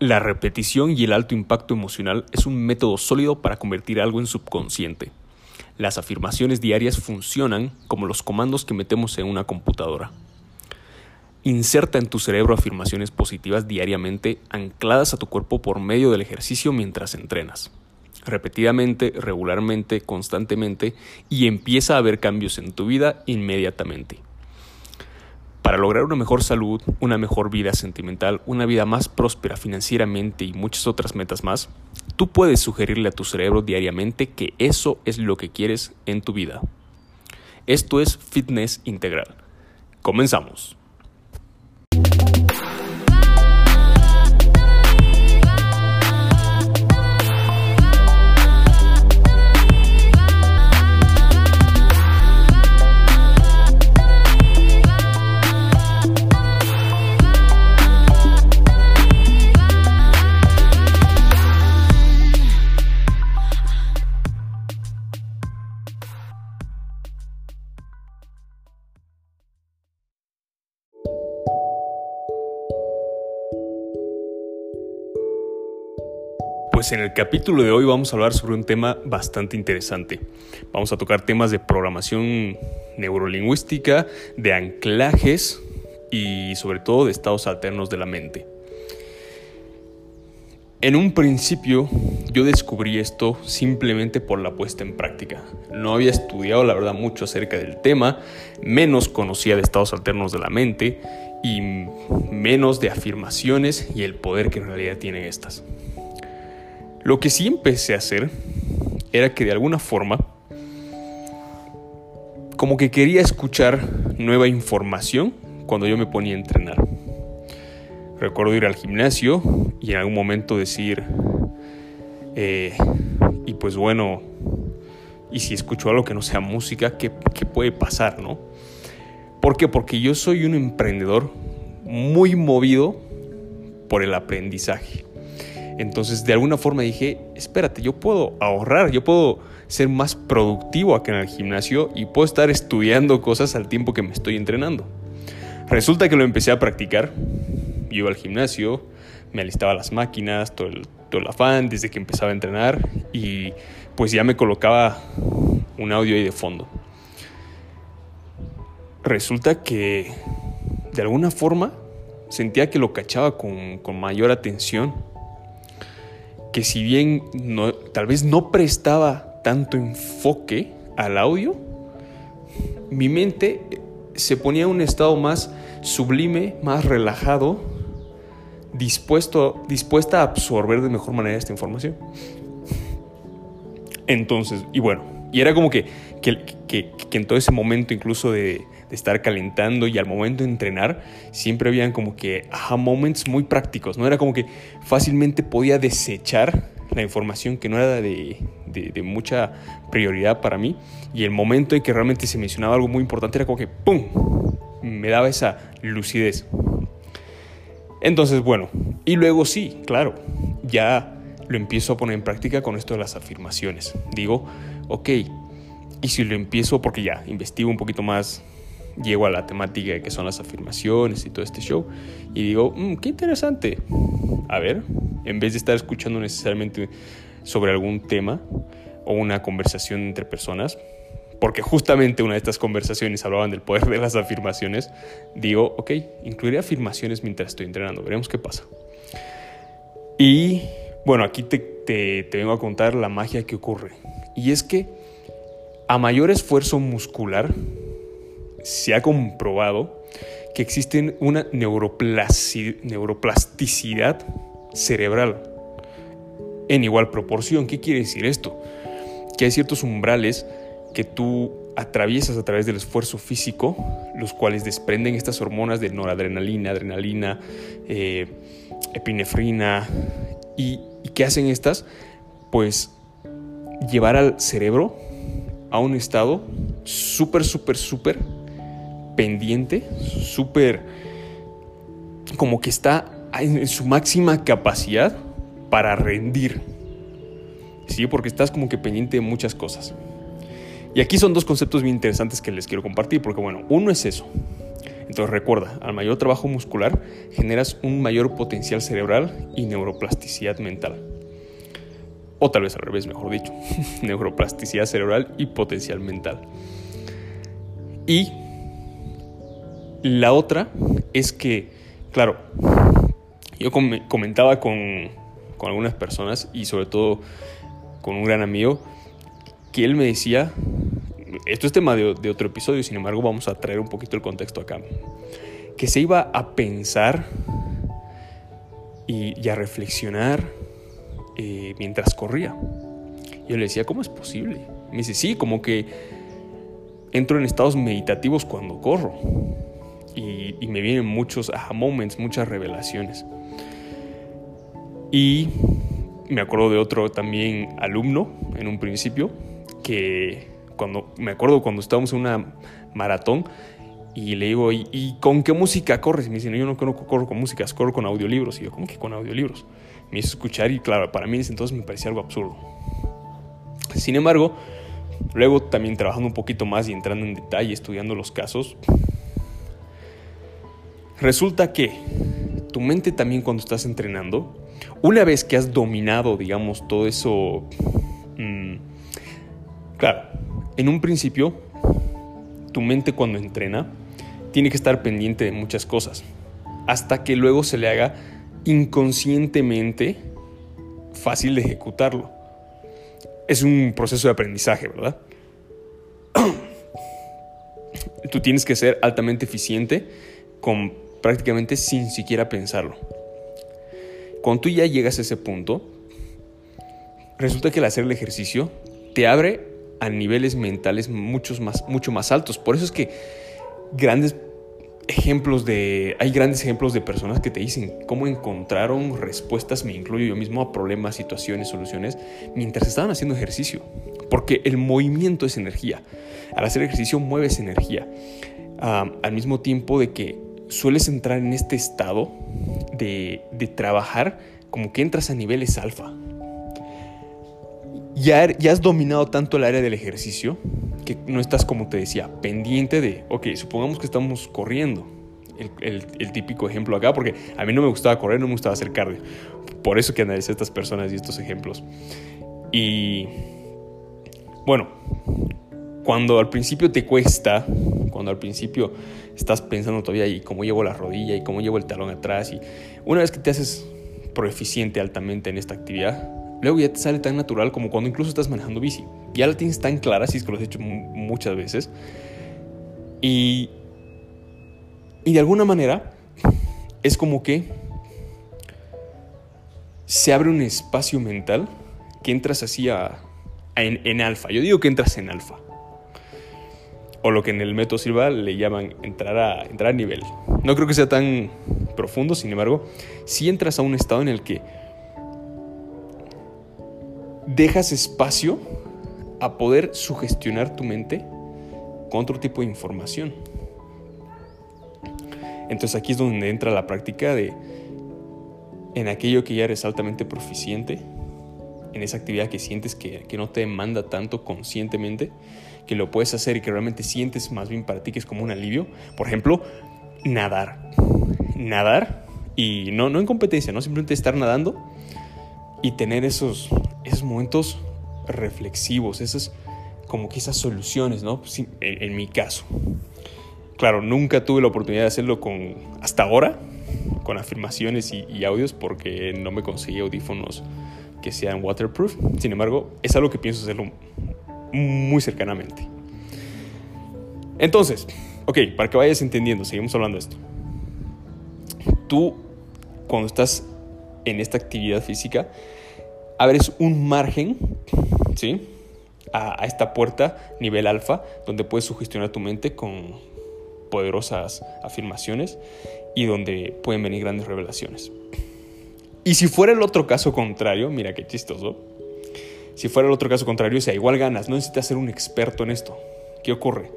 La repetición y el alto impacto emocional es un método sólido para convertir algo en subconsciente. Las afirmaciones diarias funcionan como los comandos que metemos en una computadora. Inserta en tu cerebro afirmaciones positivas diariamente ancladas a tu cuerpo por medio del ejercicio mientras entrenas. Repetidamente, regularmente, constantemente y empieza a ver cambios en tu vida inmediatamente. Para lograr una mejor salud, una mejor vida sentimental, una vida más próspera financieramente y muchas otras metas más, tú puedes sugerirle a tu cerebro diariamente que eso es lo que quieres en tu vida. Esto es fitness integral. Comenzamos. Pues en el capítulo de hoy vamos a hablar sobre un tema bastante interesante. Vamos a tocar temas de programación neurolingüística, de anclajes y sobre todo de estados alternos de la mente. En un principio yo descubrí esto simplemente por la puesta en práctica. No había estudiado la verdad mucho acerca del tema, menos conocía de estados alternos de la mente y menos de afirmaciones y el poder que en realidad tienen estas. Lo que sí empecé a hacer era que de alguna forma, como que quería escuchar nueva información cuando yo me ponía a entrenar. Recuerdo ir al gimnasio y en algún momento decir, eh, y pues bueno, y si escucho algo que no sea música, ¿qué, ¿qué, puede pasar, no? ¿Por qué? Porque yo soy un emprendedor muy movido por el aprendizaje. Entonces, de alguna forma dije, espérate, yo puedo ahorrar, yo puedo ser más productivo acá en el gimnasio y puedo estar estudiando cosas al tiempo que me estoy entrenando. Resulta que lo empecé a practicar. Iba al gimnasio, me alistaba las máquinas, todo el, todo el afán desde que empezaba a entrenar y pues ya me colocaba un audio ahí de fondo. Resulta que de alguna forma sentía que lo cachaba con, con mayor atención que si bien tal vez no prestaba tanto enfoque al audio, mi mente se ponía en un estado más sublime, más relajado, dispuesto, dispuesta a absorber de mejor manera esta información. Entonces, y bueno, y era como que, que, que, que en todo ese momento incluso de, de estar calentando y al momento de entrenar, siempre habían como que aha moments muy prácticos, ¿no? Era como que fácilmente podía desechar la información que no era de, de, mucha prioridad para mí y el momento en que realmente se mencionaba algo muy importante era como que ¡pum! Me daba esa lucidez. Entonces, bueno, y luego sí, claro, ya lo empiezo a poner en práctica con esto de las afirmaciones. Digo, ok, y si lo empiezo, porque ya investigo un poquito más llego a la temática que son las afirmaciones y todo este show y digo, mm, qué interesante. A ver, en vez de estar escuchando necesariamente sobre algún tema o una conversación entre personas, porque justamente una de estas conversaciones hablaban del poder de las afirmaciones, digo, ok, incluiré afirmaciones mientras estoy entrenando, veremos qué pasa. Y bueno, aquí te, te, te vengo a contar la magia que ocurre. Y es que a mayor esfuerzo muscular, se ha comprobado que existe una neuroplasticidad cerebral en igual proporción. ¿Qué quiere decir esto? Que hay ciertos umbrales que tú atraviesas a través del esfuerzo físico, los cuales desprenden estas hormonas de noradrenalina, adrenalina, eh, epinefrina. ¿Y, ¿Y qué hacen estas? Pues llevar al cerebro a un estado súper, súper, súper pendiente, súper como que está en su máxima capacidad para rendir. Sí, porque estás como que pendiente de muchas cosas. Y aquí son dos conceptos bien interesantes que les quiero compartir, porque bueno, uno es eso, Entonces recuerda, al mayor trabajo muscular generas un mayor potencial cerebral y neuroplasticidad mental. O tal vez al revés, mejor dicho. neuroplasticidad cerebral y potencial mental. Y la otra es que, claro, yo comentaba con, con algunas personas y sobre todo con un gran amigo que él me decía, esto es tema de, otro episodio, sin embargo vamos a traer un poquito el contexto acá, que se iba a pensar y, a reflexionar eh, mientras corría. Yo le decía, ¿cómo es posible? Me dice, sí, como que entro en estados meditativos cuando corro. Y, y me vienen muchos aha moments, muchas revelaciones. Y me acuerdo de otro también alumno en un principio que cuando me acuerdo cuando estábamos en una maratón y le digo, ¿y, con qué música corres? Y me dice, no, yo no corro con música, corro con audiolibros. Y yo, ¿cómo que con audiolibros? Me hizo escuchar y claro, para mí entonces me parecía algo absurdo. Sin embargo, luego también trabajando un poquito más y entrando en detalle, estudiando los casos, resulta que tu mente también cuando estás entrenando, una vez que has dominado, digamos, todo eso, mm, claro, en un principio, tu mente cuando entrena tiene que estar pendiente de muchas cosas, hasta que luego se le haga inconscientemente fácil de ejecutarlo. Es un proceso de aprendizaje, ¿verdad? Tú tienes que ser altamente eficiente con prácticamente sin siquiera pensarlo. Cuando tú ya llegas a ese punto, resulta que al hacer el ejercicio te abre a niveles mentales muchos más, mucho más altos. Por eso es que grandes ejemplos de. Hay grandes ejemplos de personas que te dicen cómo encontraron respuestas, me incluyo yo mismo, a problemas, situaciones, soluciones, mientras estaban haciendo ejercicio. Porque el movimiento es energía. Al hacer ejercicio mueves energía. al mismo tiempo de que sueles entrar en este estado de, trabajar como que entras a niveles alfa. Ya, ya, has dominado tanto el área del ejercicio que no estás, como te decía, pendiente de, ok, supongamos que estamos corriendo. El, típico ejemplo acá, porque a mí no me gustaba correr, no me gustaba hacer cardio. Por eso que analicé estas personas y estos ejemplos. Y bueno, cuando al principio te cuesta, cuando al principio estás pensando todavía y cómo llevo la rodilla y cómo llevo el talón atrás y una vez que te haces proeficiente altamente en esta actividad, luego ya te sale tan natural como cuando incluso estás manejando bici. Ya la tienes tan clara, si es que lo has hecho muchas veces. Y, y de alguna manera es como que se abre un espacio mental que entras así a, en, en alfa. Yo digo que entras en alfa o lo que en el método Silva le llaman entrar a, entrar a nivel. No creo que sea tan profundo, sin embargo, si entras a un estado en el que dejas espacio a poder sugestionar tu mente con otro tipo de información. Entonces aquí es donde entra la práctica de en aquello que ya eres altamente proficiente, en esa actividad que sientes que, que no te demanda tanto conscientemente, que lo puedes hacer y que realmente sientes más bien para ti que es como un alivio. Por ejemplo, nadar. Nadar y no, no en competencia, no simplemente estar nadando y tener esos, esos momentos reflexivos, esas como que esas soluciones, ¿no? En, mi caso. Claro, nunca tuve la oportunidad de hacerlo con hasta ahora, con afirmaciones y, y audios, porque no me conseguí audífonos que sean waterproof. Sin embargo, es algo que pienso hacerlo muy cercanamente. Entonces, ok, para que vayas entendiendo, seguimos hablando de esto. Tú, cuando estás en esta actividad física, abres un margen, ¿sí? A, a esta puerta nivel alfa, donde puedes sugestionar tu mente con poderosas afirmaciones y donde pueden venir grandes revelaciones. Y si fuera el otro caso contrario, mira qué chistoso, si fuera el otro caso contrario, sea, igual ganas, no necesitas ser un experto en esto. ¿Qué ocurre?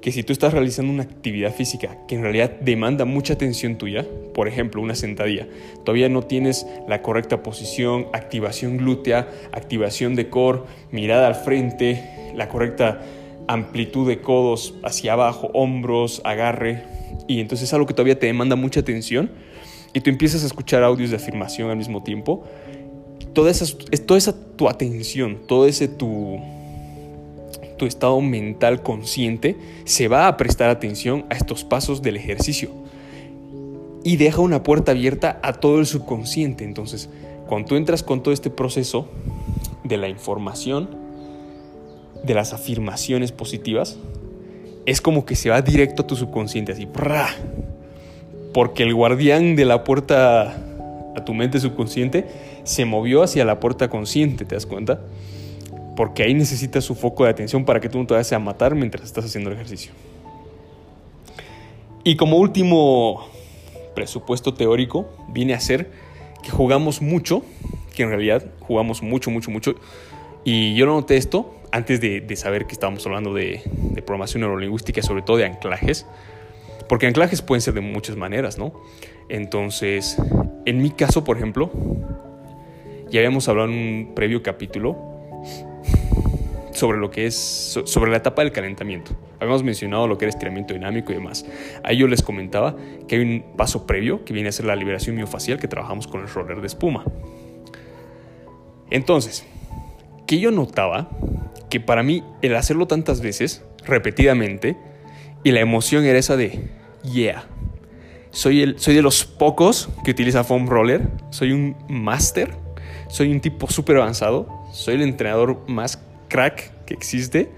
Que si tú estás realizando una actividad física que en realidad demanda mucha atención tuya, por ejemplo, una sentadilla, todavía no tienes la correcta posición, activación glútea, activación de core, mirada al frente, la correcta amplitud de codos hacia abajo, hombros, agarre, y entonces es algo que todavía te demanda mucha atención y tú empiezas a escuchar audios de afirmación al mismo tiempo, toda esa, toda esa tu atención, todo ese tu, tu estado mental consciente se va a prestar atención a estos pasos del ejercicio y deja una puerta abierta a todo el subconsciente. Entonces, cuando entras con todo este proceso de la información, de las afirmaciones positivas, es como que se va directo a tu subconsciente, así, porque el guardián de la puerta a tu mente subconsciente se movió hacia la puerta consciente, ¿te das cuenta? Porque ahí necesitas su foco de atención para que tú no te vayas a matar mientras estás haciendo el ejercicio. Y como último presupuesto teórico, viene a ser que jugamos mucho, que en realidad jugamos mucho, mucho, mucho. Y yo noté esto antes de, saber que estábamos hablando de, de programación neurolingüística, sobre todo de anclajes. Porque anclajes pueden ser de muchas maneras, ¿no? Entonces, en mi caso, por ejemplo, ya habíamos hablado en un previo capítulo sobre lo que es, sobre la etapa del calentamiento. Habíamos mencionado lo que era estiramiento dinámico y demás. Ahí yo les comentaba que hay un paso previo que viene a ser la liberación miofacial que trabajamos con el roller de espuma. Entonces, que yo notaba que para mí el hacerlo tantas veces, repetidamente, y la emoción era esa de, yeah, soy, el, soy de los pocos que utiliza foam roller, soy un máster, soy un tipo súper avanzado, soy el entrenador más crack que existe.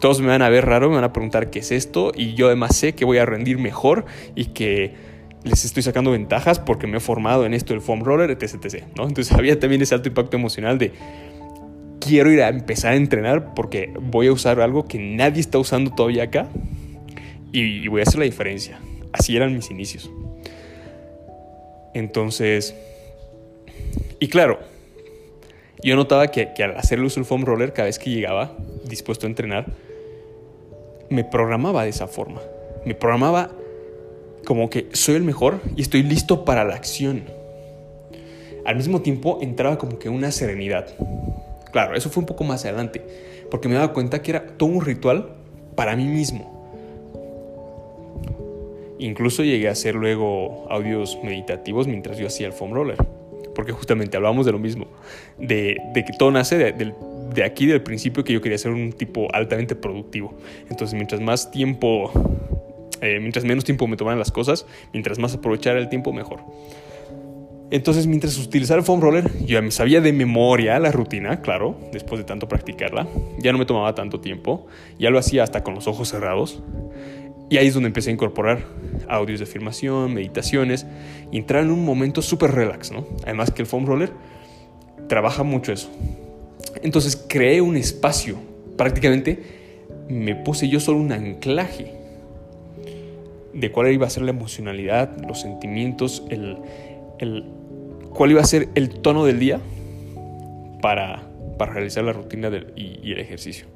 Todos me van a ver raro, me van a preguntar qué es esto y yo además sé que voy a rendir mejor y que les estoy sacando ventajas porque me he formado en esto del foam roller, etc. etc ¿no? Entonces había también ese alto impacto emocional de quiero ir a empezar a entrenar porque voy a usar algo que nadie está usando todavía acá y voy a hacer la diferencia. Así eran mis inicios. Entonces, y claro, yo notaba que, al hacer uso del foam roller, cada vez que llegaba dispuesto a entrenar, me programaba de esa forma. Me programaba como que soy el mejor y estoy listo para la acción. Al mismo tiempo entraba como que una serenidad. Claro, eso fue un poco más adelante, porque me daba cuenta que era todo un ritual para mí mismo. Incluso llegué a hacer luego audios meditativos mientras yo hacía el foam roller porque justamente hablábamos de lo mismo, de, que todo nace de, aquí, del principio que yo quería ser un tipo altamente productivo. Entonces, mientras más tiempo, eh, mientras menos tiempo me tomaran las cosas, mientras más aprovechara el tiempo, mejor. Entonces, mientras utilizaba el foam roller, yo ya me sabía de memoria la rutina, claro, después de tanto practicarla. Ya no me tomaba tanto tiempo, ya lo hacía hasta con los ojos cerrados. Y ahí es donde empecé a incorporar audios de afirmación, meditaciones y entrar en un momento súper relax, ¿no? Además que el foam roller trabaja mucho eso. Entonces creé un espacio, prácticamente me puse yo solo un anclaje de cuál iba a ser la emocionalidad, los sentimientos, el, cuál iba a ser el tono del día para, para realizar la rutina y el ejercicio.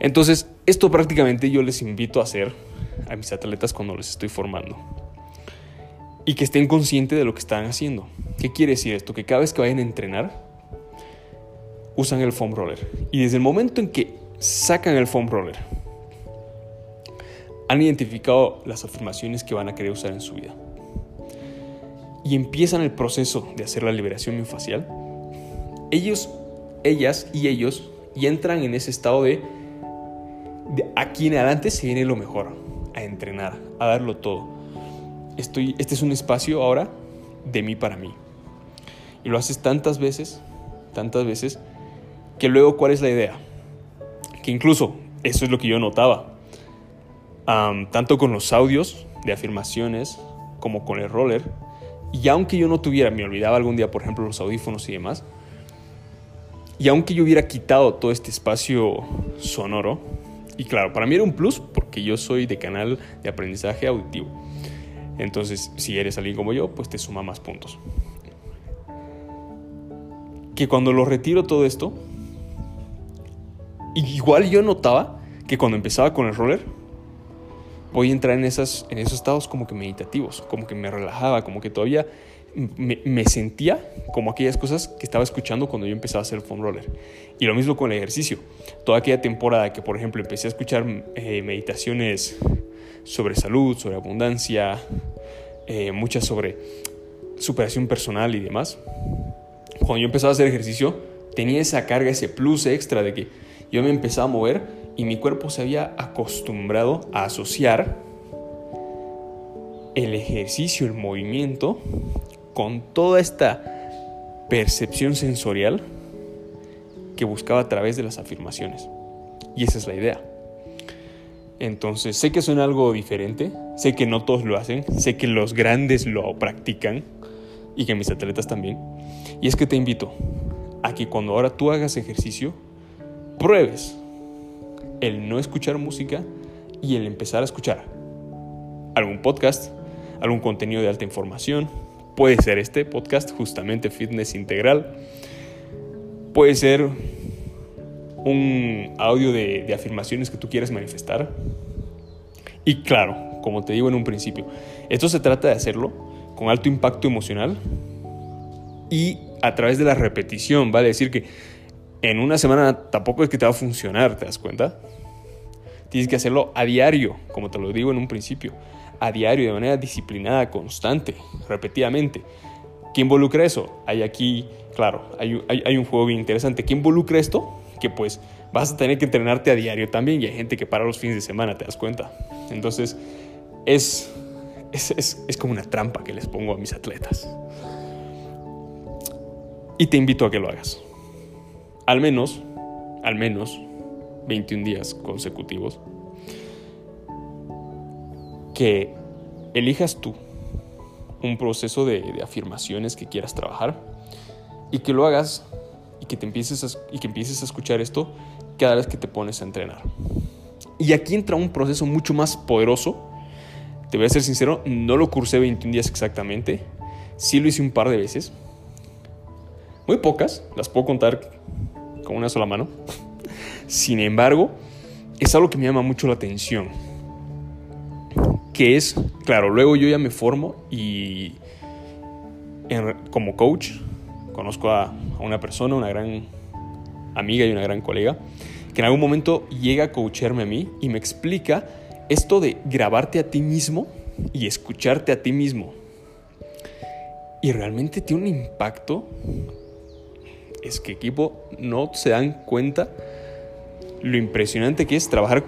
Entonces, esto prácticamente yo les invito a hacer a mis atletas cuando les estoy formando. Y que estén conscientes de lo que están haciendo. ¿Qué quiere decir esto? Que cada vez que vayan a entrenar, usan el foam roller. Y desde el momento en que sacan el foam roller, han identificado las afirmaciones que van a querer usar en su vida. Y empiezan el proceso de hacer la liberación miofascial. Ellos, ellas y ellos y entran en ese estado de de aquí en adelante se viene lo mejor, a entrenar, a darlo todo. Estoy, este es un espacio ahora de mí para mí. Y lo haces tantas veces, tantas veces, que luego cuál es la idea. Que incluso, eso es lo que yo notaba, tanto con los audios de afirmaciones como con el roller, y aunque yo no tuviera, me olvidaba algún día, por ejemplo, los audífonos y demás, y aunque yo hubiera quitado todo este espacio sonoro, y claro, para mí era un plus porque yo soy de canal de aprendizaje auditivo. Entonces, si eres alguien como yo, pues te suma más puntos. Que cuando lo retiro todo esto, igual yo notaba que cuando empezaba con el roller, voy a entrar en, esas, en esos estados como que meditativos, como que me relajaba, como que todavía me, sentía como aquellas cosas que estaba escuchando cuando yo empezaba a hacer foam roller. Y lo mismo con el ejercicio. Toda aquella temporada que, por ejemplo, empecé a escuchar eh, meditaciones sobre salud, sobre abundancia, eh, muchas sobre superación personal y demás. Cuando yo empezaba a hacer ejercicio, tenía esa carga, ese plus extra de que yo me empezaba a mover y mi cuerpo se había acostumbrado a asociar el ejercicio, el movimiento, con toda esta percepción sensorial que buscaba a través de las afirmaciones. Y esa es la idea. Entonces, sé que suena algo diferente, sé que no todos lo hacen, sé que los grandes lo practican y que mis atletas también. Y es que te invito a que cuando ahora tú hagas ejercicio, pruebes el no escuchar música y el empezar a escuchar algún podcast, algún contenido de alta información. Puede ser este podcast, justamente Fitness Integral. Puede ser un audio de, afirmaciones que tú quieras manifestar. Y claro, como te digo en un principio, esto se trata de hacerlo con alto impacto emocional y a través de la repetición, vale decir que en una semana tampoco es que te va a funcionar, ¿te das cuenta? Tienes que hacerlo a diario, como te lo digo en un principio, a diario, de manera disciplinada, constante, repetidamente. ¿Qué involucra eso? Hay aquí, claro, hay, hay un juego bien interesante. ¿Qué involucra esto? que pues vas a tener que entrenarte a diario también y hay gente que para los fines de semana, te das cuenta. Entonces es, es, es, como una trampa que les pongo a mis atletas. Y te invito a que lo hagas. Al menos, al menos 21 días consecutivos. Que elijas tú un proceso de, afirmaciones que quieras trabajar y que lo hagas y que, te empieces a, y que empieces a escuchar esto cada vez que te pones a entrenar. Y aquí entra un proceso mucho más poderoso. Te voy a ser sincero, no lo cursé 21 días exactamente. Sí lo hice un par de veces. Muy pocas, las puedo contar con una sola mano. Sin embargo, es algo que me llama mucho la atención. Que es, claro, luego yo ya me formo y como coach conozco a, una persona, una gran amiga y una gran colega, que en algún momento llega a coacharme a mí y me explica esto de grabarte a ti mismo y escucharte a ti mismo. Y realmente tiene un impacto. Es que equipo no se dan cuenta lo impresionante que es trabajar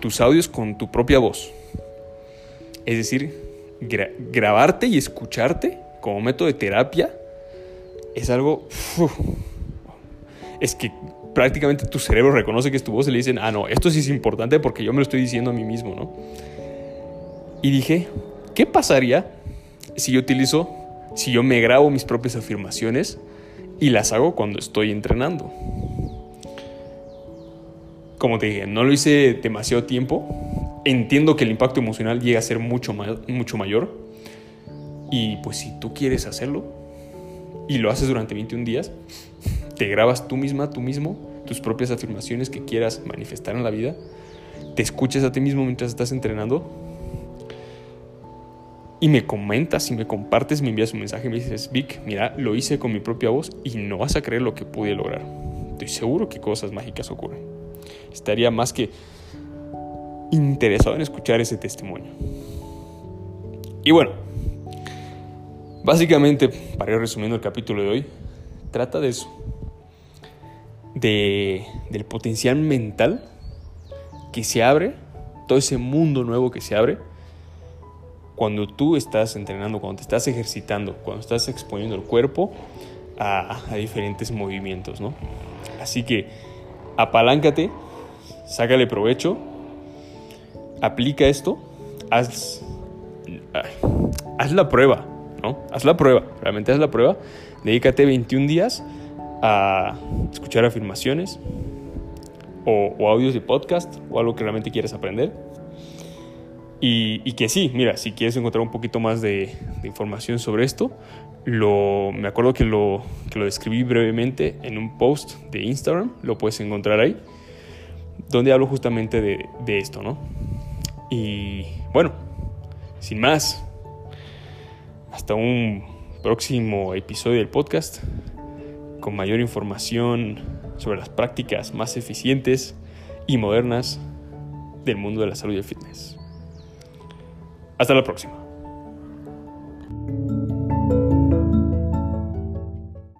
tus audios con tu propia voz. Es decir, grabarte y escucharte como método de terapia es algo... es que prácticamente tu cerebro reconoce que es tu voz y le dicen, ah, no, esto sí es importante porque yo me lo estoy diciendo a mí mismo, ¿no? Y dije, ¿qué pasaría si yo utilizo, si yo me grabo mis propias afirmaciones y las hago cuando estoy entrenando? Como te dije, no lo hice demasiado tiempo. Entiendo que el impacto emocional llega a ser mucho, mucho mayor. Y pues si tú quieres hacerlo, y lo haces durante 21 días, te grabas tú misma, tú mismo, tus propias afirmaciones que quieras manifestar en la vida, te escuchas a ti mismo mientras estás entrenando y me comentas y me compartes, me envías un mensaje me dices, Vic, mira, lo hice con mi propia voz y no vas a creer lo que pude lograr. Estoy seguro que cosas mágicas ocurren. Estaría más que interesado en escuchar ese testimonio. Y bueno, Básicamente, para ir resumiendo el capítulo de hoy, trata de eso. De, del potencial mental que se abre, todo ese mundo nuevo que se abre cuando tú estás entrenando, cuando te estás ejercitando, cuando estás exponiendo el cuerpo a, a diferentes movimientos, ¿no? Así que apaláncate, sácale provecho, aplica esto, haz, haz la prueba ¿no? Haz la prueba, realmente haz la prueba. Dedícate 21 días a escuchar afirmaciones o, audios de podcast o algo que realmente quieras aprender. Y, que sí, mira, si quieres encontrar un poquito más de, información sobre esto, lo, me acuerdo que lo, que lo describí brevemente en un post de Instagram, lo puedes encontrar ahí, donde hablo justamente de esto, ¿no? Y bueno, sin más, hasta un próximo episodio del podcast con mayor información sobre las prácticas más eficientes y modernas del mundo de la salud y el fitness. Hasta la próxima.